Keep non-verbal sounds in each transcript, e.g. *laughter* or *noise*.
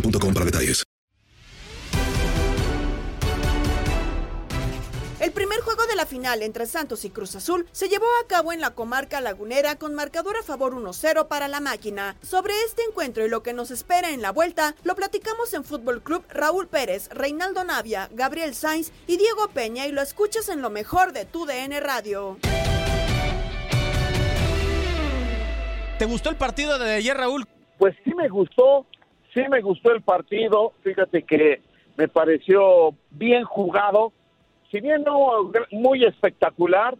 boostmobile.com para detalles. El primer juego de la final entre Santos y Cruz Azul se llevó a cabo en la comarca lagunera con marcador a favor 1-0 para la máquina. Sobre este encuentro y lo que nos espera en la vuelta, lo platicamos en Fútbol Club Raúl Pérez, Reinaldo Navia, Gabriel Sainz y Diego Peña y lo escuchas en lo mejor de tu DN Radio. ¿Te gustó el partido de ayer, Raúl? Pues sí me gustó, sí me gustó el partido. Fíjate que me pareció bien jugado. Si bien no muy espectacular,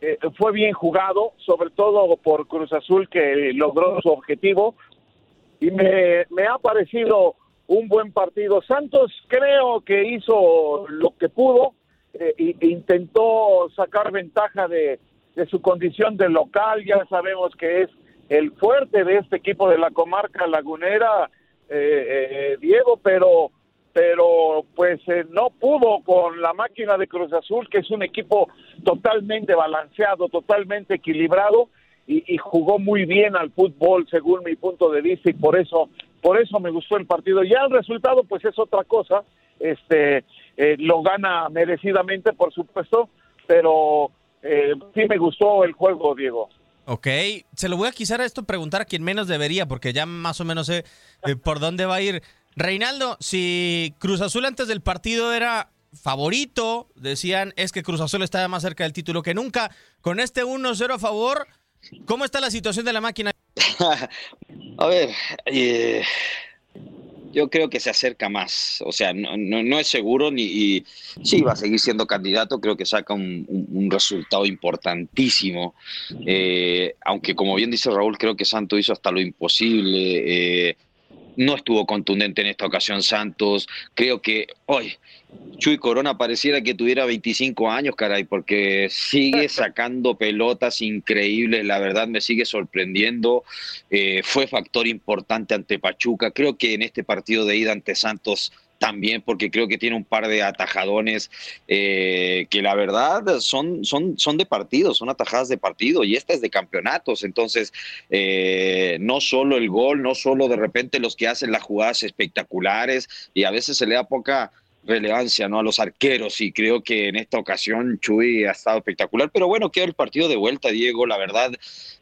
eh, fue bien jugado, sobre todo por Cruz Azul que logró su objetivo. Y me, ha parecido un buen partido. Santos creo que hizo lo que pudo eh, e intentó sacar ventaja de, de su condición de local. Ya sabemos que es el fuerte de este equipo de la comarca lagunera, eh, eh, Diego, pero pero pues eh, no pudo con la máquina de Cruz Azul, que es un equipo totalmente balanceado, totalmente equilibrado y, jugó muy bien al fútbol según mi punto de vista y por eso por eso me gustó el partido. Ya el resultado pues es otra cosa, este eh, lo gana merecidamente por supuesto, pero eh, sí me gustó el juego, Diego. Ok, se lo voy a quizás a esto preguntar a quien menos debería, porque ya más o menos sé eh, por dónde va a ir. Reinaldo, si Cruz Azul antes del partido era favorito, decían es que Cruz Azul estaba más cerca del título que nunca, con este 1-0 a favor, ¿cómo está la situación de la máquina? *laughs* a ver, eh, yo creo que se acerca más. O sea, no, no, no es seguro ni y, sí va a seguir siendo candidato. Creo que saca un, un, un resultado importantísimo. Eh, aunque, como bien dice Raúl, creo que Santos hizo hasta lo imposible. Eh, no estuvo contundente en esta ocasión Santos. Creo que hoy Chuy Corona pareciera que tuviera 25 años, caray, porque sigue *laughs* sacando pelotas increíbles, la verdad me sigue sorprendiendo. Eh, fue factor importante ante Pachuca. Creo que en este partido de ida ante Santos también porque creo que tiene un par de atajadones eh, que la verdad son, son, son de partido, son atajadas de partido y esta es de campeonatos. Entonces, eh, no solo el gol, no solo de repente los que hacen las jugadas espectaculares y a veces se le da poca relevancia ¿no? a los arqueros y creo que en esta ocasión Chuy ha estado espectacular. Pero bueno, queda el partido de vuelta, Diego. La verdad,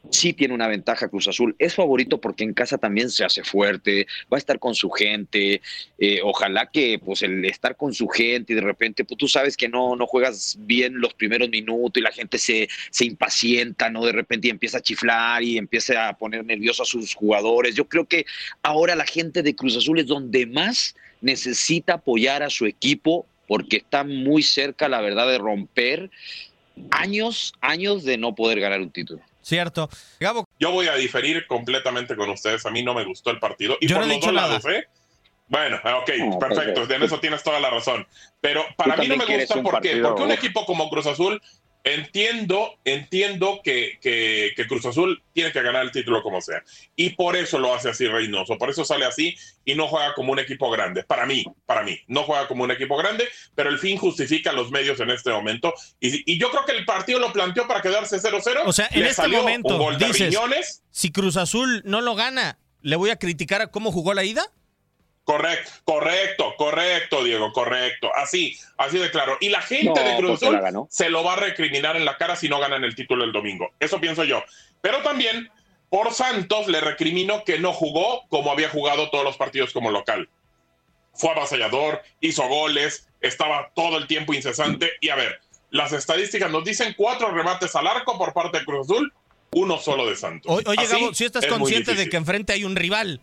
sí tiene una ventaja Cruz Azul. Es favorito porque en casa también se hace fuerte, va a estar con su gente. Eh, ojalá que pues el estar con su gente y de repente pues, tú sabes que no, no juegas bien los primeros minutos y la gente se, se impacienta, ¿no? De repente y empieza a chiflar y empieza a poner nervioso a sus jugadores. Yo creo que ahora la gente de Cruz Azul es donde más necesita apoyar a su equipo porque está muy cerca, la verdad, de romper años, años de no poder ganar un título. Cierto. Gabo. Yo voy a diferir completamente con ustedes. A mí no me gustó el partido. Y por los dos lados, ¿eh? Bueno, ok, perfecto. En eso tienes toda la razón. Pero para mí no me gusta. ¿Por qué? Porque un equipo como Cruz Azul Entiendo, entiendo que, que, Cruz Azul tiene que ganar el título como sea. Y por eso lo hace así Reynoso. Por eso sale así y no juega como un equipo grande. Para mí, para mí. No juega como un equipo grande, pero el fin justifica los medios en este momento. Y, yo creo que el partido lo planteó para quedarse 0-0. O sea, en este momento, dices, si Cruz Azul no lo gana, ¿le voy a criticar a cómo jugó la ida? Correcto, correcto, correcto, Diego, correcto. Así, así de claro. Y la gente de Cruz Azul se lo va a recriminar en la cara si no ganan el título el domingo. Eso pienso yo. Pero también por Santos le recrimino que no jugó como había jugado todos los partidos como local. Fue avasallador, hizo goles, estaba todo el tiempo incesante. Y a ver, las estadísticas nos dicen cuatro remates al arco por parte de Cruz Azul, uno solo de Santos. oye, Gabo, si estás consciente de que enfrente hay un rival.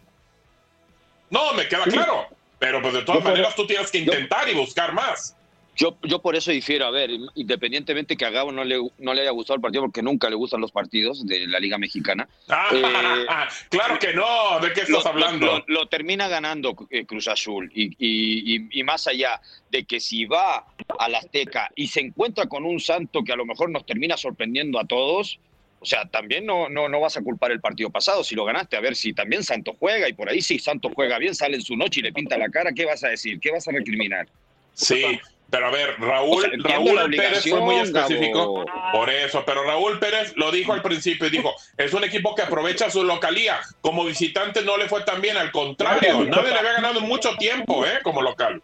No, me queda claro. Pero pues de todas maneras tú tienes que intentar y buscar más. Yo, yo por eso difiero, a ver, independientemente que a Gabo no le, no le haya gustado el partido, porque nunca le gustan los partidos de la Liga Mexicana. Ah, *laughs* eh, claro que no, ¿de qué estás hablando? Lo, termina ganando eh, Cruz Azul y, y, y, más allá de que si va a la Azteca y se encuentra con un santo que a lo mejor nos termina sorprendiendo a todos, o sea, también no, no, no vas a culpar el partido pasado si lo ganaste. A ver si también Santos juega y por ahí si Santos juega bien, sale en su noche y le pinta la cara, ¿qué vas a decir? ¿Qué vas a recriminar? Sí, pero a ver, Raúl, Raúl Pérez fue muy específico por eso, pero Raúl Pérez lo dijo al principio y dijo, es un equipo que aprovecha su localía. Como visitante no le fue tan bien, al contrario, nadie le había ganado mucho tiempo, ¿eh? Como local.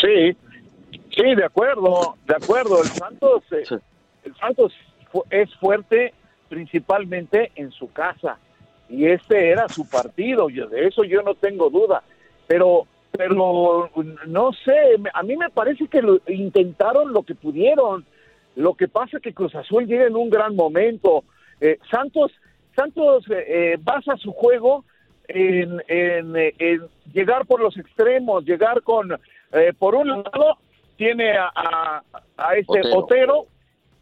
Sí, Sí, de acuerdo, de acuerdo. El Santos, eh, el Santos es fuerte principalmente en su casa y este era su partido. de eso yo no tengo duda. Pero, pero no sé. A mí me parece que lo, intentaron lo que pudieron. Lo que pasa es que Cruz Azul llega en un gran momento. Eh, Santos, Santos eh, basa su juego en, en, llegar por los extremos, llegar con por un lado tiene a, a, este Otero.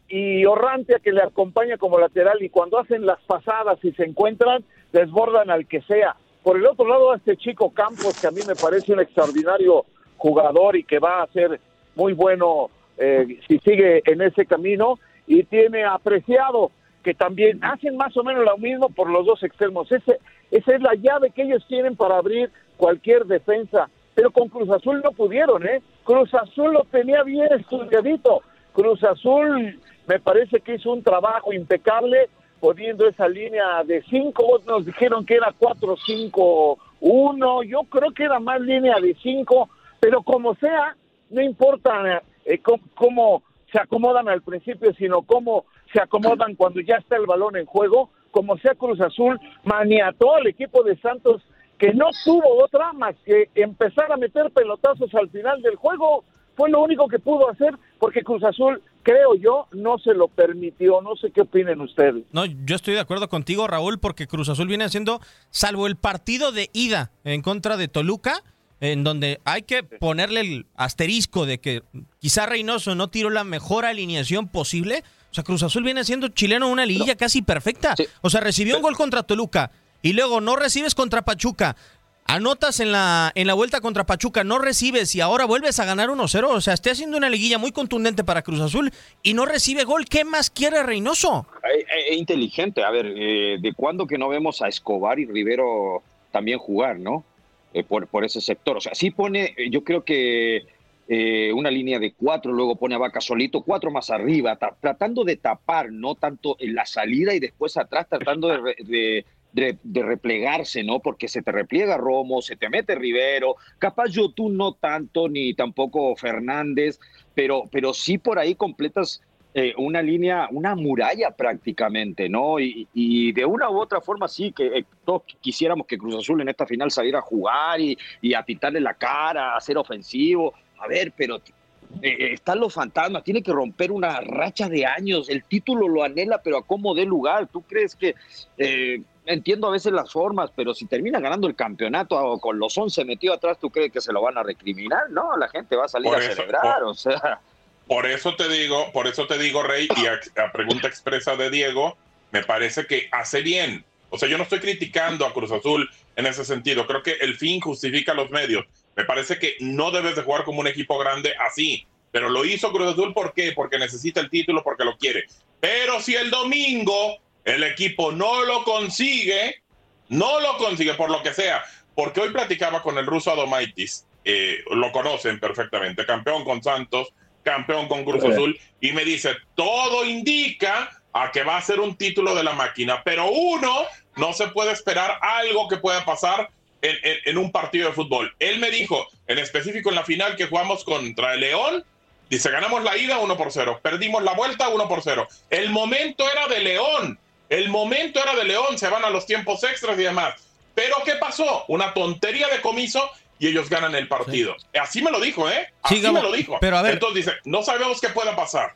y Orrantia que le acompaña como lateral y cuando hacen las pasadas y se encuentran, desbordan al que sea. Por el otro lado, a este chico Campos, que a mí me parece un extraordinario jugador y que va a ser muy bueno eh, si sigue en ese camino, y tiene apreciado que también hacen más o menos lo mismo por los dos extremos. Ese, esa es la llave que ellos tienen para abrir cualquier defensa pero con Cruz Azul no pudieron, ¿eh? Cruz Azul lo tenía bien estudiadito. Cruz Azul me parece que hizo un trabajo impecable poniendo esa línea de cinco. Nos dijeron que era cuatro, cinco, uno. Yo creo que era más línea de cinco, pero como sea, no importa eh, cómo, se acomodan al principio, sino cómo se acomodan cuando ya está el balón en juego. Como sea Cruz Azul, maniató al equipo de Santos que no tuvo otra más que empezar a meter pelotazos al final del juego. Fue lo único que pudo hacer porque Cruz Azul, creo yo, no se lo permitió. No sé qué opinen ustedes. No, yo estoy de acuerdo contigo, Raúl, porque Cruz Azul viene haciendo, salvo el partido de ida en contra de Toluca, en donde hay que ponerle el asterisco de que quizá Reynoso no tiró la mejor alineación posible. O sea, Cruz Azul viene haciendo chileno una liguilla casi perfecta. O sea, recibió un gol contra Toluca y luego no recibes contra Pachuca, anotas en la, en la vuelta contra Pachuca, no recibes y ahora vuelves a ganar 1-0. O sea, esté haciendo una liguilla muy contundente para Cruz Azul y no recibe gol. ¿Qué más quiere Reynoso? Es inteligente. A ver, eh, ¿de cuándo que no vemos a Escobar y Rivero también jugar, no? Eh, por, por ese sector. O sea, sí pone, yo creo que eh, una línea de cuatro, luego pone a Vaca solito, cuatro más arriba, tratando de tapar, no tanto en la salida y después atrás, tratando de, de, replegarse, ¿no? Porque se te repliega Romo, se te mete Rivero, capaz yo tú no tanto, ni tampoco Fernández, pero, pero sí por ahí completas eh, una línea, una muralla prácticamente, ¿no? Y, de una u otra forma sí, que eh, todos quisiéramos que Cruz Azul en esta final saliera a jugar y, y a pintarle la cara, a ser ofensivo. A ver, pero eh, están los fantasmas, tiene que romper una racha de años, el título lo anhela, pero a cómo dé lugar. ¿Tú crees que entiendo a veces las formas, pero si termina ganando el campeonato con los 11 metidos atrás, ¿tú crees que se lo van a recriminar? No, la gente va a salir a celebrar, o sea. Por eso te digo, por eso te digo, Rey, y a, pregunta expresa de Diego, me parece que hace bien. O sea, yo no estoy criticando a Cruz Azul en ese sentido. Creo que el fin justifica los medios. Me parece que no debes de jugar como un equipo grande así. Pero lo hizo Cruz Azul, ¿por qué? Porque necesita el título, porque lo quiere. Pero si el domingo el equipo no lo consigue, no lo consigue por lo que sea, porque hoy platicaba con el ruso Adomaitis, eh, lo conocen perfectamente, campeón con Santos, campeón con Cruz Azul, y me dice, todo indica a que va a ser un título de la máquina, pero uno no se puede esperar algo que pueda pasar en, en, un partido de fútbol. Él me dijo, en específico en la final que jugamos contra el León, dice, ganamos la ida 1 por 0, perdimos la vuelta 1 por 0. El momento era de León, el momento era de León, se van a los tiempos extras y demás. Pero ¿qué pasó? Una tontería de comiso y ellos ganan el partido. Así me lo dijo, ¿eh? Así me lo dijo. Pero a ver. Entonces dice, no sabemos qué pueda pasar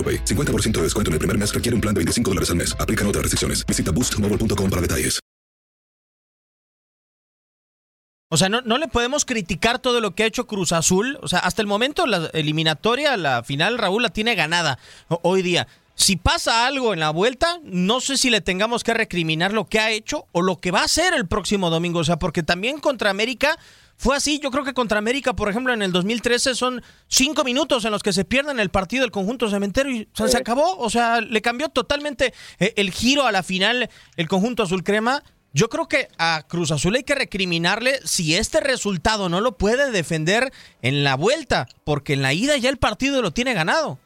50% de descuento en el primer mes requiere un plan de 25 dólares al mes. Aplican otras restricciones. Visita boostmobile.com para detalles. O sea, no, no le podemos criticar todo lo que ha hecho Cruz Azul. O sea, hasta el momento la eliminatoria, la final, Raúl la tiene ganada hoy día. Si pasa algo en la vuelta, no sé si le tengamos que recriminar lo que ha hecho o lo que va a hacer el próximo domingo. O sea, porque también contra América fue así, yo creo que contra América, por ejemplo, en el 2013 son cinco minutos en los que se pierden el partido del conjunto cementero y se acabó. O sea, le cambió totalmente eh, el giro a la final el conjunto azul crema. Yo creo que a Cruz Azul hay que recriminarle si este resultado no lo puede defender en la vuelta, porque en la ida ya el partido lo tiene ganado.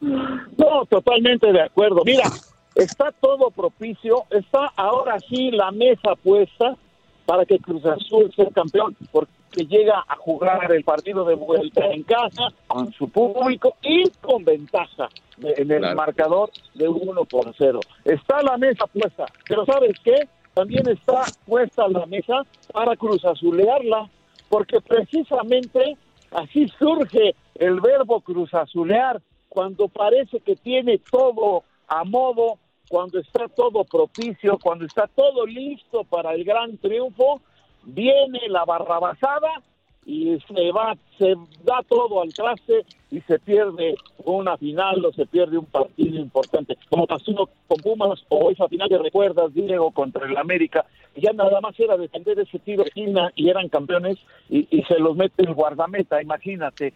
No, totalmente de acuerdo. Mira, está todo propicio, está ahora sí la mesa puesta para que Cruz Azul sea campeón, porque llega a jugar el partido de vuelta en casa con su público y con ventaja en el marcador de 1 por 0. Está la mesa puesta, pero ¿sabes qué? También está puesta la mesa para Cruz Azulearla, porque precisamente así surge el verbo Cruz Azulear, cuando parece que tiene todo a modo cuando está todo propicio, cuando está todo listo para el gran triunfo, viene la barrabasada y se va, se da todo al traste y se pierde una final o se pierde un partido importante. Como pasó con Pumas o esa final que recuerdas, Diego, contra el América, ya nada más era defender ese tiro de y eran campeones y, y se los mete el guardameta, imagínate.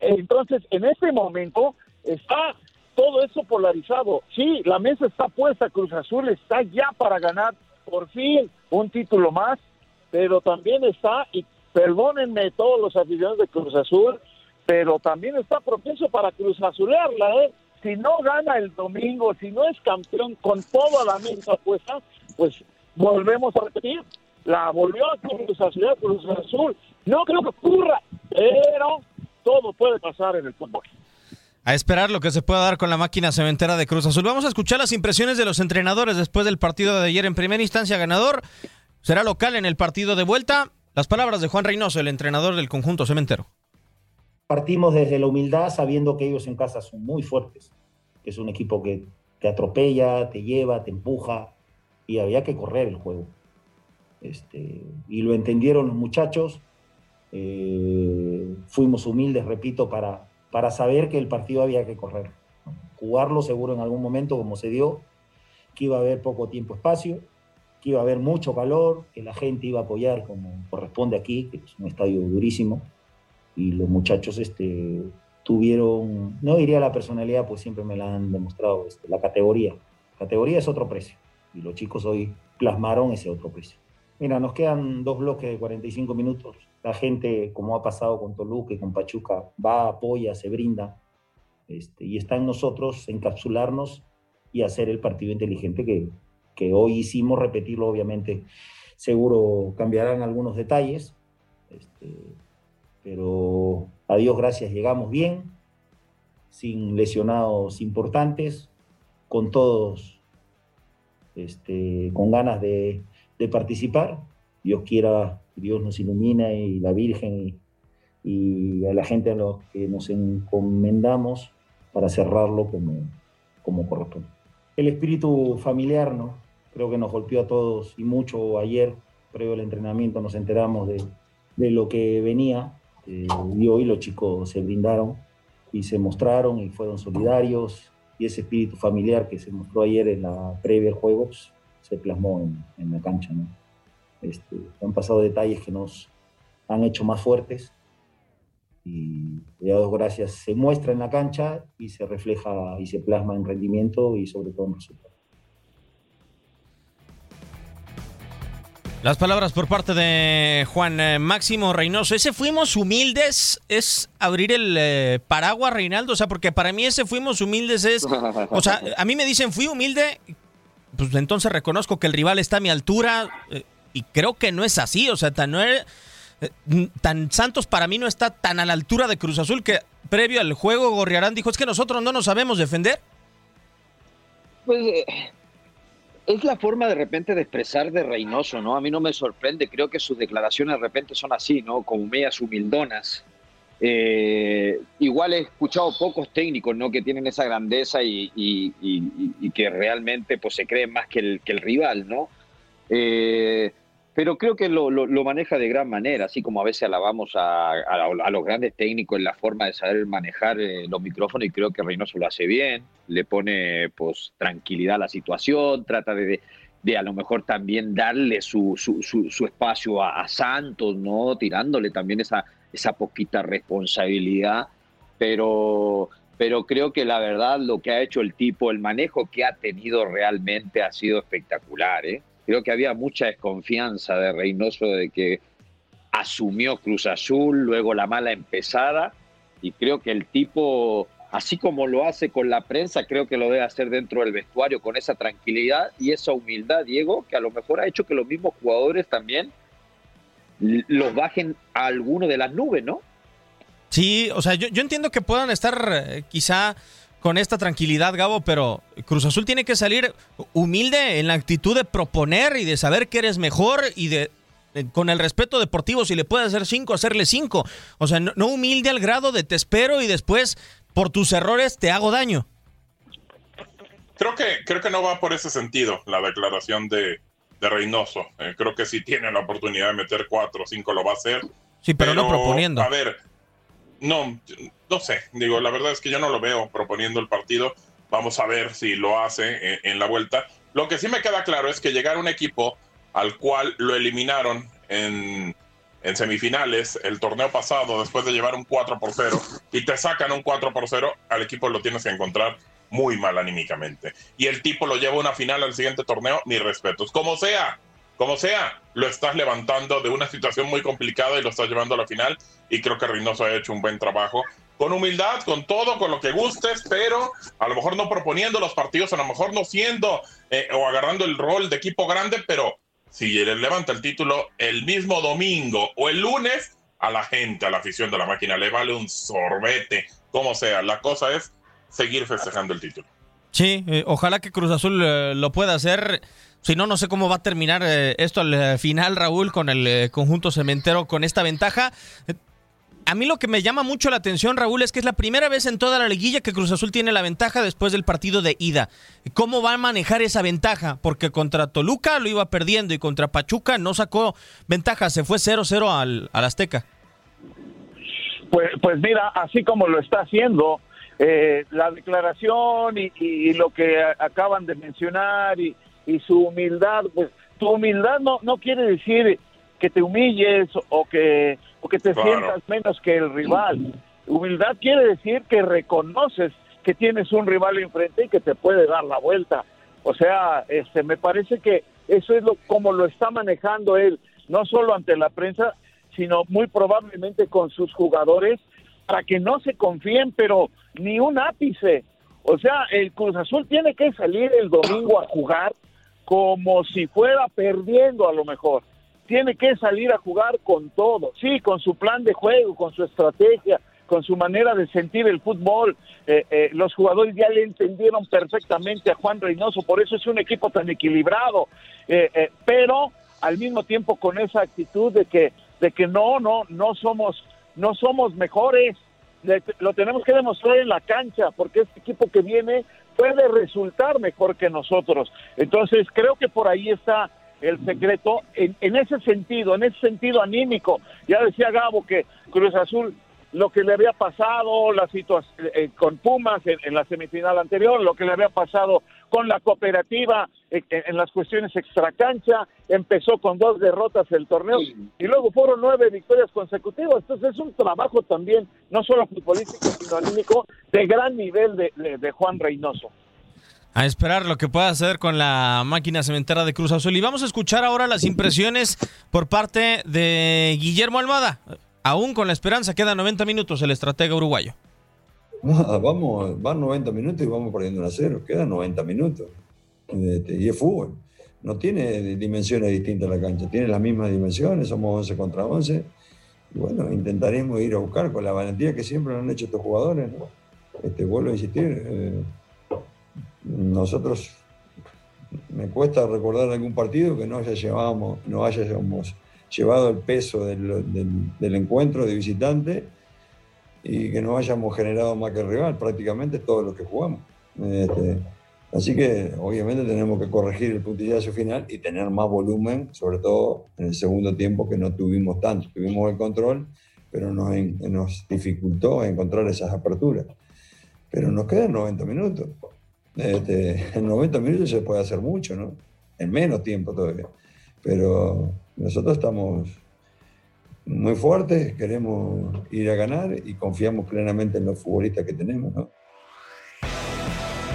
Entonces, en este momento está todo eso polarizado. Sí, la mesa está puesta, Cruz Azul está ya para ganar por fin un título más, pero también está, y perdónenme todos los aficionados de Cruz Azul, pero también está propenso para Cruz Azulearla, ¿eh? Si no gana el domingo, si no es campeón con toda la mesa puesta, pues volvemos a repetir, la volvió a Cruz Azul, Cruz Azul. No creo que ocurra, pero todo puede pasar en el fútbol. A esperar lo que se pueda dar con la máquina cementera de Cruz Azul. Vamos a escuchar las impresiones de los entrenadores después del partido de ayer. En primera instancia, ganador será local en el partido de vuelta. Las palabras de Juan Reynoso, el entrenador del conjunto cementero. Partimos desde la humildad sabiendo que ellos en casa son muy fuertes, es un equipo que te atropella, te lleva, te empuja y había que correr el juego. Este, y lo entendieron los muchachos. Eh, fuimos humildes, repito, para, para saber que el partido había que correr. Jugarlo seguro en algún momento, como se dio, que iba a haber poco tiempo, espacio, que iba a haber mucho calor, que la gente iba a apoyar como corresponde aquí, que es un estadio durísimo, y los muchachos este, tuvieron, no diría la personalidad, pues siempre me la han demostrado, este, la categoría. Categoría es otro precio, y los chicos hoy plasmaron ese otro precio. Mira, nos quedan dos bloques de 45 minutos. La gente, como ha pasado con Toluca y con Pachuca, va, apoya, se brinda. Este, y está en nosotros encapsularnos y hacer el partido inteligente que, que hoy hicimos, repetirlo obviamente. Seguro cambiarán algunos detalles, este, pero a Dios gracias llegamos bien, sin lesionados importantes, con todos este, con ganas de, de participar. Dios quiera, Dios nos ilumina y la Virgen y, a la gente a los que nos encomendamos para cerrarlo como, como corresponde. El espíritu familiar, ¿no? Creo que nos golpeó a todos y mucho ayer, previo al entrenamiento, nos enteramos de, de lo que venía y hoy los chicos se brindaron y se mostraron y fueron solidarios y ese espíritu familiar que se mostró ayer en la previa del juego se plasmó en, la cancha. Este, han pasado detalles que nos han hecho más fuertes y ya dos gracias se muestra en la cancha y se refleja y se plasma en rendimiento y sobre todo en resultados. Las palabras por parte de Juan eh, Máximo Reynoso. Ese fuimos humildes es abrir el eh, paraguas, Reinaldo. O sea, porque para mí ese fuimos humildes es. O sea, a mí me dicen fui humilde pues entonces reconozco que el rival está a mi altura eh, y creo que no es así, o sea, tan, eh, tan Santos para mí no está tan a la altura de Cruz Azul que previo al juego Gorriarán dijo, es que nosotros no nos sabemos defender. Pues eh, es la forma de repente de expresar de Reynoso, ¿no? A mí no me sorprende, creo que sus declaraciones de repente son así, ¿no? Como medias humildonas. Eh, igual he escuchado pocos técnicos ¿no? que tienen esa grandeza y, que realmente pues, se creen más que el, rival, ¿no? Eh, pero creo que lo, maneja de gran manera, así como a veces alabamos a, los grandes técnicos en la forma de saber manejar eh, los micrófonos y creo que Reynoso lo hace bien, le pone pues tranquilidad a la situación, trata de, a lo mejor también darle su, espacio a, a, Santos, ¿no? Tirándole también esa, esa poquita responsabilidad, pero, pero creo que la verdad lo que ha hecho el tipo, el manejo que ha tenido realmente ha sido espectacular. ¿eh? Creo que había mucha desconfianza de Reynoso de que asumió Cruz Azul, luego la mala empezada, y creo que el tipo, así como lo hace con la prensa, creo que lo debe hacer dentro del vestuario con esa tranquilidad y esa humildad, Diego, que a lo mejor ha hecho que los mismos jugadores también los bajen a alguno de las nubes, ¿no? Sí, o sea, yo, entiendo que puedan estar eh, quizá con esta tranquilidad, Gabo, pero Cruz Azul tiene que salir humilde en la actitud de proponer y de saber que eres mejor y de, con el respeto deportivo, si le puedes hacer cinco, hacerle cinco. O sea, no, humilde al grado de te espero y después por tus errores te hago daño. Creo que, creo que no va por ese sentido la declaración de, de Reynoso. Eh, creo que si tiene la oportunidad de meter cuatro o cinco lo va a hacer. Sí, pero, no proponiendo. A ver, no, no sé. Digo, la verdad es que yo no lo veo proponiendo el partido. Vamos a ver si lo hace en, la vuelta. Lo que sí me queda claro es que llegar a un equipo al cual lo eliminaron en, en semifinales el torneo pasado después de llevar un 4 por 0 y te sacan un 4 por 0, al equipo lo tienes que encontrar muy mal anímicamente. Y el tipo lo lleva a una final al siguiente torneo, ni respetos. Como sea, como sea, lo estás levantando de una situación muy complicada y lo estás llevando a la final. Y creo que Reynoso ha hecho un buen trabajo. Con humildad, con todo, con lo que gustes, pero a lo mejor no proponiendo los partidos, a lo mejor no siendo eh, o agarrando el rol de equipo grande, pero si le levanta el título el mismo domingo o el lunes, a la gente, a la afición de la máquina, le vale un sorbete, como sea. La cosa es seguir festejando el título. Sí, eh, ojalá que Cruz Azul eh, lo pueda hacer. Si no, no sé cómo va a terminar eh, esto al final, Raúl, con el conjunto cementero con esta ventaja. A mí lo que me llama mucho la atención, Raúl, es que es la primera vez en toda la liguilla que Cruz Azul tiene la ventaja después del partido de ida. ¿Cómo va a manejar esa ventaja? Porque contra Toluca lo iba perdiendo y contra Pachuca no sacó ventaja, se fue 0-0 al, Azteca. Pues, pues mira, así como lo está haciendo, eh, la declaración y, lo que acaban de mencionar y, su humildad, pues tu humildad no, no quiere decir que te humilles o que o que te sientas menos que el rival. Humildad quiere decir que reconoces que tienes un rival enfrente y que te puede dar la vuelta. O sea, este, me parece que eso es lo como lo está manejando él, no solo ante la prensa, sino muy probablemente con sus jugadores para que no se confíen, pero ni un ápice. O sea, el Cruz Azul tiene que salir el domingo a jugar como si fuera perdiendo a lo mejor tiene que salir a jugar con todo, sí, con su plan de juego, con su estrategia, con su manera de sentir el fútbol. Eh, eh, los jugadores ya le entendieron perfectamente a Juan Reynoso, por eso es un equipo tan equilibrado, eh, pero al mismo tiempo con esa actitud de que, de que no, no, no somos, no somos mejores, lo tenemos que demostrar en la cancha, porque este equipo que viene puede resultar mejor que nosotros. Entonces creo que por ahí está el secreto en, ese sentido, en ese sentido anímico. Ya decía Gabo que Cruz Azul, lo que le había pasado la situación eh, con Pumas en, la semifinal anterior, lo que le había pasado con la cooperativa eh, en, las cuestiones extracancha, empezó con dos derrotas el torneo y luego fueron nueve victorias consecutivas. Entonces es un trabajo también, no solo futbolístico, sino anímico, de gran nivel de, de Juan Reynoso. A esperar lo que pueda hacer con la máquina cementera de Cruz Azul. Y vamos a escuchar ahora las impresiones por parte de Guillermo Almada. Aún con la esperanza, quedan 90 minutos el estratega uruguayo. Vamos, van 90 minutos y vamos perdiendo a cero. Quedan 90 minutos. Este, y es fútbol. No tiene dimensiones distintas la cancha, tiene las mismas dimensiones, somos 11 contra 11. Y bueno, intentaremos ir a buscar con la valentía que siempre han hecho estos jugadores. Este, vuelvo a insistir. Eh, nosotros me cuesta recordar algún partido que no haya llevamos, no hayamos llevado el peso del, encuentro de visitante y que no hayamos generado más que el rival, prácticamente todo lo que jugamos. Este, así que obviamente tenemos que corregir el puntillazo final y tener más volumen, sobre todo en el segundo tiempo que no tuvimos tanto. Tuvimos el control, pero nos, nos dificultó encontrar esas aperturas. Pero nos quedan 90 minutos. Este, en 90 minutos se puede hacer mucho, ¿no? En menos tiempo todavía. Pero nosotros estamos muy fuertes, queremos ir a ganar y confiamos plenamente en los futbolistas que tenemos, ¿no?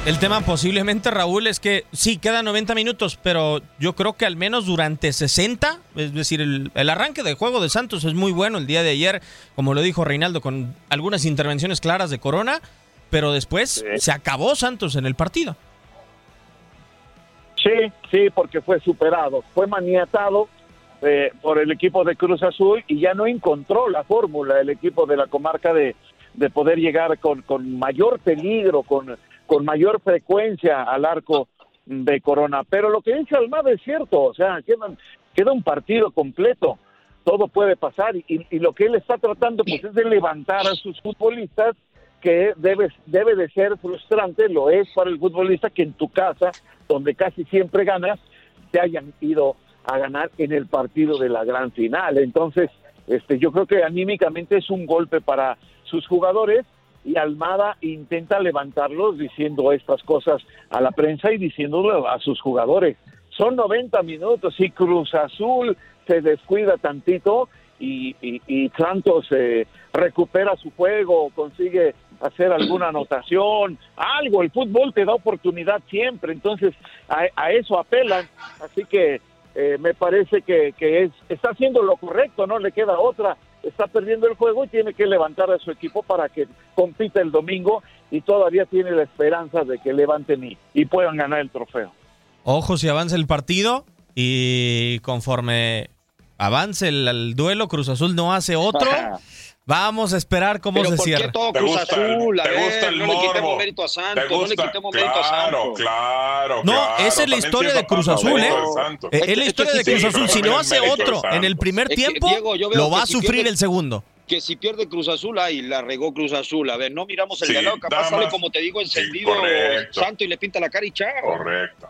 El tema posiblemente, Raúl, es que sí, quedan 90 minutos, pero yo creo que al menos durante 60, es decir, el, el, arranque del juego de Santos es muy bueno el día de ayer, como lo dijo Reinaldo, con algunas intervenciones claras de Corona, pero después se acabó Santos en el partido. Sí, sí, porque fue superado, fue maniatado eh, por el equipo de Cruz Azul y ya no encontró la fórmula el equipo de la comarca de, de poder llegar con, con mayor peligro, con, con mayor frecuencia al arco de Corona. Pero lo que dice Almada es cierto, o sea, queda, queda un partido completo, todo puede pasar y, y, lo que él está tratando pues es de levantar a sus futbolistas que debe, debe de ser frustrante, lo es para el futbolista que en tu casa, donde casi siempre ganas, se hayan ido a ganar en el partido de la gran final. Entonces, este, yo creo que anímicamente es un golpe para sus jugadores y Almada intenta levantarlos diciendo estas cosas a la prensa y diciéndolo a sus jugadores. Son 90 minutos y Cruz Azul se descuida tantito y, y, Santos eh, recupera su juego, consigue hacer alguna anotación, algo. El fútbol te da oportunidad siempre, entonces a, eso apelan. Así que eh, me parece que, que es, está haciendo lo correcto, no le queda otra. Está perdiendo el juego y tiene que levantar a su equipo para que compita el domingo y todavía tiene la esperanza de que levanten y, y puedan ganar el trofeo. Ojo si avanza el partido y conforme avance el, duelo, Cruz Azul no hace otro. *laughs* Vamos a esperar cómo se ¿por cierra. Qué todo Cruz Azul? ¿Te gusta el no le quitemos mérito a Santos, no le quitemos mérito a Santos. Claro, No, esa es la historia de Cruz Azul, ¿eh? Es la historia de Cruz Azul. Si no hace otro en el primer tiempo, lo va a sufrir el segundo que si pierde Cruz Azul, ay, la regó Cruz Azul. A ver, no miramos el sí, de capaz sale como te digo, encendido Santo y le pinta la cara y chao. Correcto.